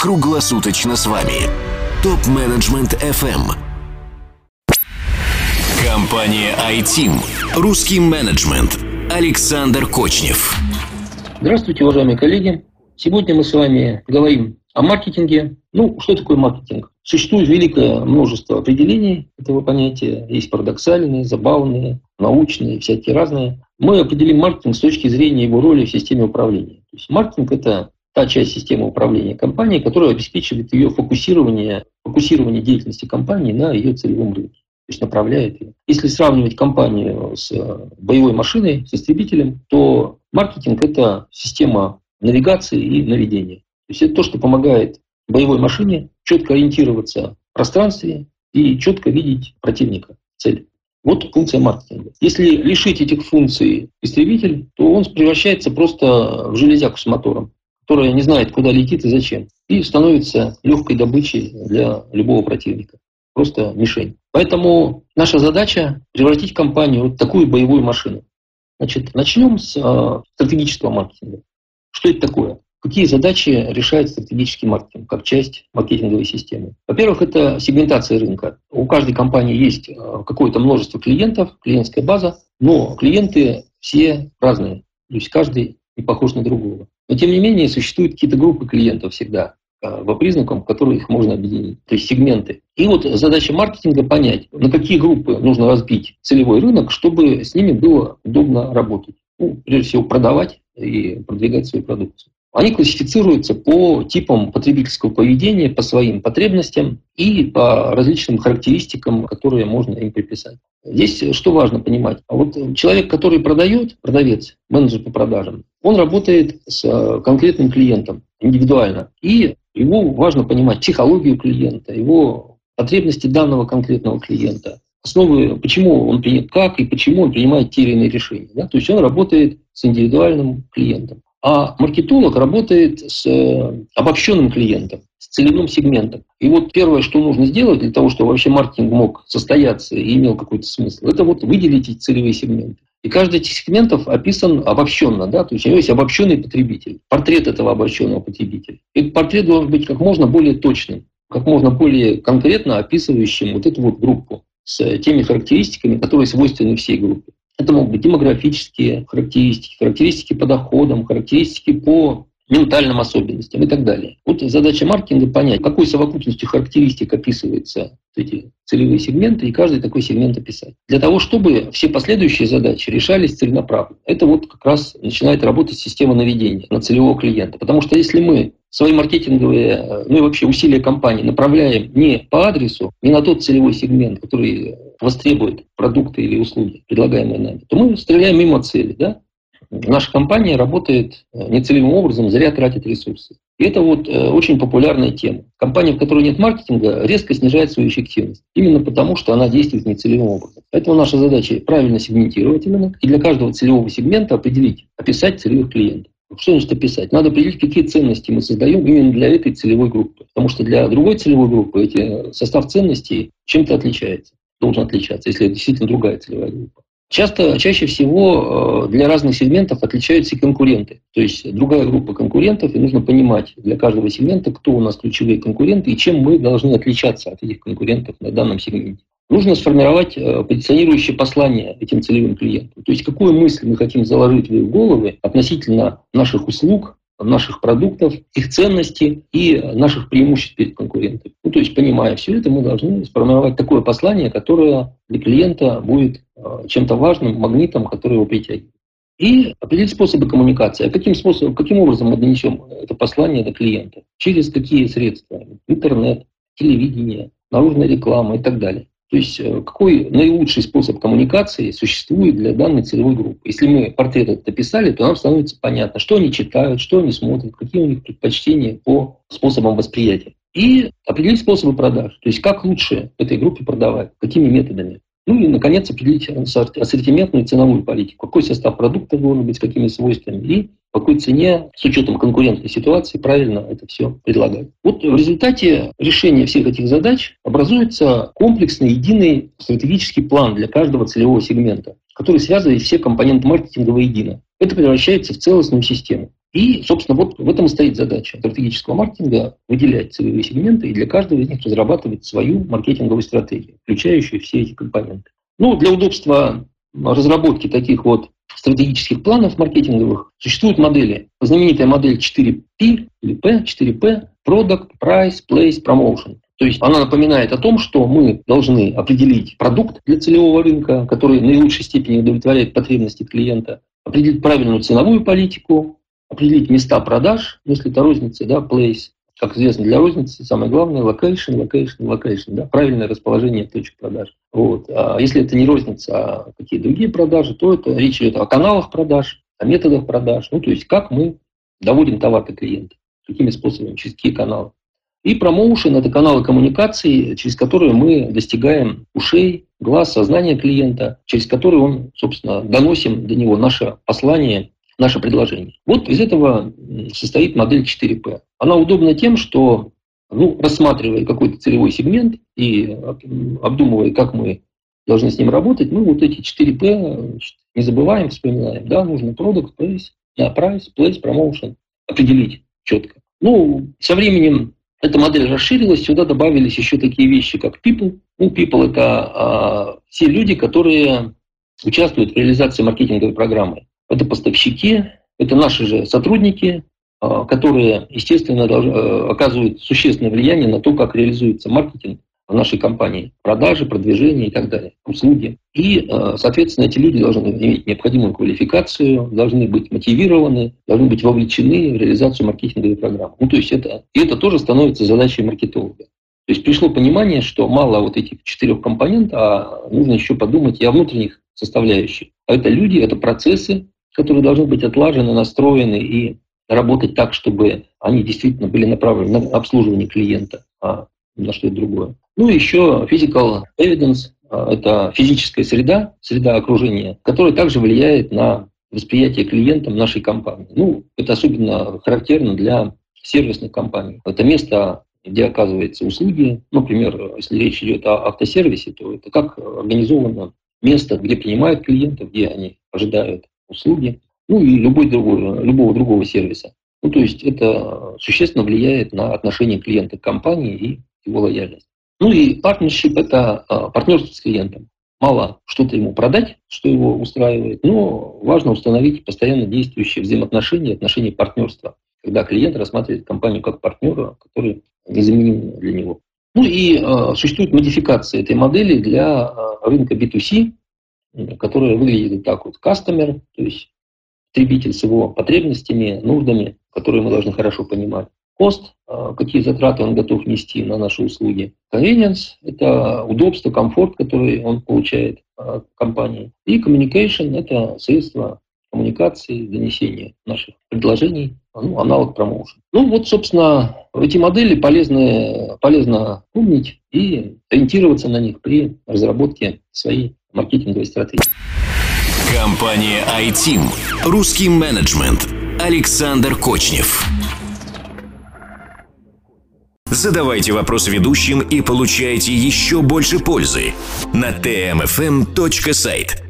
круглосуточно с вами. Топ-менеджмент FM. Компания iTeam. Русский менеджмент. Александр Кочнев. Здравствуйте, уважаемые коллеги. Сегодня мы с вами говорим о маркетинге. Ну, что такое маркетинг? Существует великое множество определений этого понятия. Есть парадоксальные, забавные, научные, всякие разные. Мы определим маркетинг с точки зрения его роли в системе управления. То есть маркетинг – это та часть системы управления компанией, которая обеспечивает ее фокусирование, фокусирование деятельности компании на ее целевом рынке. То есть направляет ее. Если сравнивать компанию с боевой машиной, с истребителем, то маркетинг – это система навигации и наведения. То есть это то, что помогает боевой машине четко ориентироваться в пространстве и четко видеть противника, цель. Вот функция маркетинга. Если лишить этих функций истребитель, то он превращается просто в железяку с мотором, которая не знает, куда летит и зачем, и становится легкой добычей для любого противника. Просто мишень. Поэтому наша задача превратить компанию в такую боевую машину. Значит, начнем с э, стратегического маркетинга. Что это такое? Какие задачи решает стратегический маркетинг как часть маркетинговой системы? Во-первых, это сегментация рынка. У каждой компании есть э, какое-то множество клиентов, клиентская база, но клиенты все разные. То есть каждый не похож на другого. Но тем не менее существуют какие-то группы клиентов всегда э, по признакам, которые их можно объединить, то есть сегменты. И вот задача маркетинга понять, на какие группы нужно разбить целевой рынок, чтобы с ними было удобно работать. Ну, прежде всего, продавать и продвигать свою продукцию. Они классифицируются по типам потребительского поведения, по своим потребностям и по различным характеристикам, которые можно им приписать. Здесь что важно понимать? А вот человек, который продает, продавец, менеджер по продажам, он работает с конкретным клиентом индивидуально. И его важно понимать психологию клиента, его потребности данного конкретного клиента, основы, почему он принят как и почему он принимает те или иные решения. Да? То есть он работает с индивидуальным клиентом. А маркетолог работает с э, обобщенным клиентом, с целевым сегментом. И вот первое, что нужно сделать для того, чтобы вообще маркетинг мог состояться и имел какой-то смысл, это вот выделить эти целевые сегменты. И каждый из этих сегментов описан обобщенно, да, то есть у него есть обобщенный потребитель, портрет этого обобщенного потребителя. Этот портрет должен быть как можно более точным, как можно более конкретно описывающим вот эту вот группу с теми характеристиками, которые свойственны всей группе. Это могут быть демографические характеристики, характеристики по доходам, характеристики по ментальным особенностям и так далее. Вот задача маркетинга понять, какой совокупностью характеристик описываются эти целевые сегменты, и каждый такой сегмент описать. Для того, чтобы все последующие задачи решались целенаправленно. Это вот как раз начинает работать система наведения на целевого клиента. Потому что если мы свои маркетинговые, ну и вообще усилия компании направляем не по адресу, не на тот целевой сегмент, который востребует продукты или услуги, предлагаемые нами, то мы стреляем мимо цели. Да? Наша компания работает э, нецелевым образом, зря тратит ресурсы. И это вот э, очень популярная тема. Компания, в которой нет маркетинга, резко снижает свою эффективность. Именно потому, что она действует нецелевым образом. Поэтому наша задача правильно сегментировать рынок и для каждого целевого сегмента определить, описать целевых клиентов. Что значит описать? Надо определить, какие ценности мы создаем именно для этой целевой группы. Потому что для другой целевой группы эти, состав ценностей чем-то отличается, должен отличаться, если это действительно другая целевая группа. Часто, чаще всего э, для разных сегментов отличаются конкуренты. То есть другая группа конкурентов, и нужно понимать для каждого сегмента, кто у нас ключевые конкуренты и чем мы должны отличаться от этих конкурентов на данном сегменте. Нужно сформировать э, позиционирующее послание этим целевым клиентам. То есть какую мысль мы хотим заложить в их головы относительно наших услуг, наших продуктов, их ценностей и наших преимуществ перед конкурентами. Ну, то есть, понимая все это, мы должны сформировать такое послание, которое для клиента будет э, чем-то важным, магнитом, который его притягивает. И определить способы коммуникации. А каким, способом, каким образом мы донесем это послание до клиента? Через какие средства? Интернет, телевидение, наружная реклама и так далее. То есть э, какой наилучший способ коммуникации существует для данной целевой группы. Если мы портрет этот описали, то нам становится понятно, что они читают, что они смотрят, какие у них предпочтения по способам восприятия. И определить способы продаж. То есть как лучше этой группе продавать, какими методами. Ну и, наконец, определить ассортиментную и ценовую политику. Какой состав продукта должен быть, с какими свойствами. И по какой цене, с учетом конкурентной ситуации, правильно это все предлагать. Вот в результате решения всех этих задач образуется комплексный, единый стратегический план для каждого целевого сегмента, который связывает все компоненты маркетинга воедино. Это превращается в целостную систему. И, собственно, вот в этом и стоит задача стратегического маркетинга выделять целевые сегменты и для каждого из них разрабатывать свою маркетинговую стратегию, включающую все эти компоненты. Ну, для удобства разработки таких вот стратегических планов маркетинговых существуют модели. Знаменитая модель 4P или P, 4P – Product, Price, Place, Promotion. То есть она напоминает о том, что мы должны определить продукт для целевого рынка, который в наилучшей степени удовлетворяет потребности клиента, определить правильную ценовую политику, определить места продаж, если это розница, да, place, как известно, для розницы самое главное location, location, location, да, правильное расположение точек продаж. Вот. А если это не розница, а какие другие продажи, то это речь идет о каналах продаж, о методах продаж, ну, то есть как мы доводим товар до клиента, какими способами, через какие каналы. И промоушен – это каналы коммуникации, через которые мы достигаем ушей, глаз, сознания клиента, через которые он, собственно, доносим до него наше послание наше предложение. Вот из этого состоит модель 4P. Она удобна тем, что ну, рассматривая какой-то целевой сегмент и обдумывая, как мы должны с ним работать, мы вот эти 4P не забываем, вспоминаем. Да, нужно продукт, price, да, price, place, promotion определить четко. Ну, со временем эта модель расширилась, сюда добавились еще такие вещи, как people. Ну, people – это а, все люди, которые участвуют в реализации маркетинговой программы. Это поставщики, это наши же сотрудники, а, которые, естественно, э, оказывают существенное влияние на то, как реализуется маркетинг в нашей компании. Продажи, продвижение и так далее, услуги. И, э, соответственно, эти люди должны иметь необходимую квалификацию, должны быть мотивированы, должны быть вовлечены в реализацию маркетинговой программы. Ну, то есть это, и это тоже становится задачей маркетолога. То есть пришло понимание, что мало вот этих четырех компонентов, а нужно еще подумать и о внутренних составляющих. А это люди, это процессы, которые должны быть отлажены, настроены и работать так, чтобы они действительно были направлены на обслуживание клиента, а на что-то другое. Ну и еще physical evidence а, – это физическая среда, среда окружения, которая также влияет на восприятие клиентам нашей компании. Ну, это особенно характерно для сервисных компаний. Это место, где оказываются услуги. Например, если речь идет о автосервисе, то это как организовано место, где принимают клиентов, где они ожидают услуги, ну и любой другой, любого другого сервиса. Ну, то есть это существенно влияет на отношение клиента к компании и его лояльность. Ну и партнершип – это а, партнерство с клиентом. Мало что-то ему продать, что его устраивает, но важно установить постоянно действующие взаимоотношения, отношения партнерства, когда клиент рассматривает компанию как партнера, который незаменим для него. Ну и э, существует модификация этой модели для э, рынка B2C, которая выглядит так вот. Customer, то есть потребитель с его потребностями, нуждами, которые мы должны хорошо понимать. Кост, а, какие затраты он готов нести на наши услуги. Convenience – это удобство, комфорт, который он получает от компании. И communication – это средство коммуникации, донесения наших предложений, ну, аналог промоушен. Ну вот, собственно, эти модели полезны, полезно помнить и ориентироваться на них при разработке своей маркетинговой стратегии. Компания iTeam. Русский менеджмент. Александр Кочнев. Задавайте вопросы ведущим и получайте еще больше пользы на tmfm.site.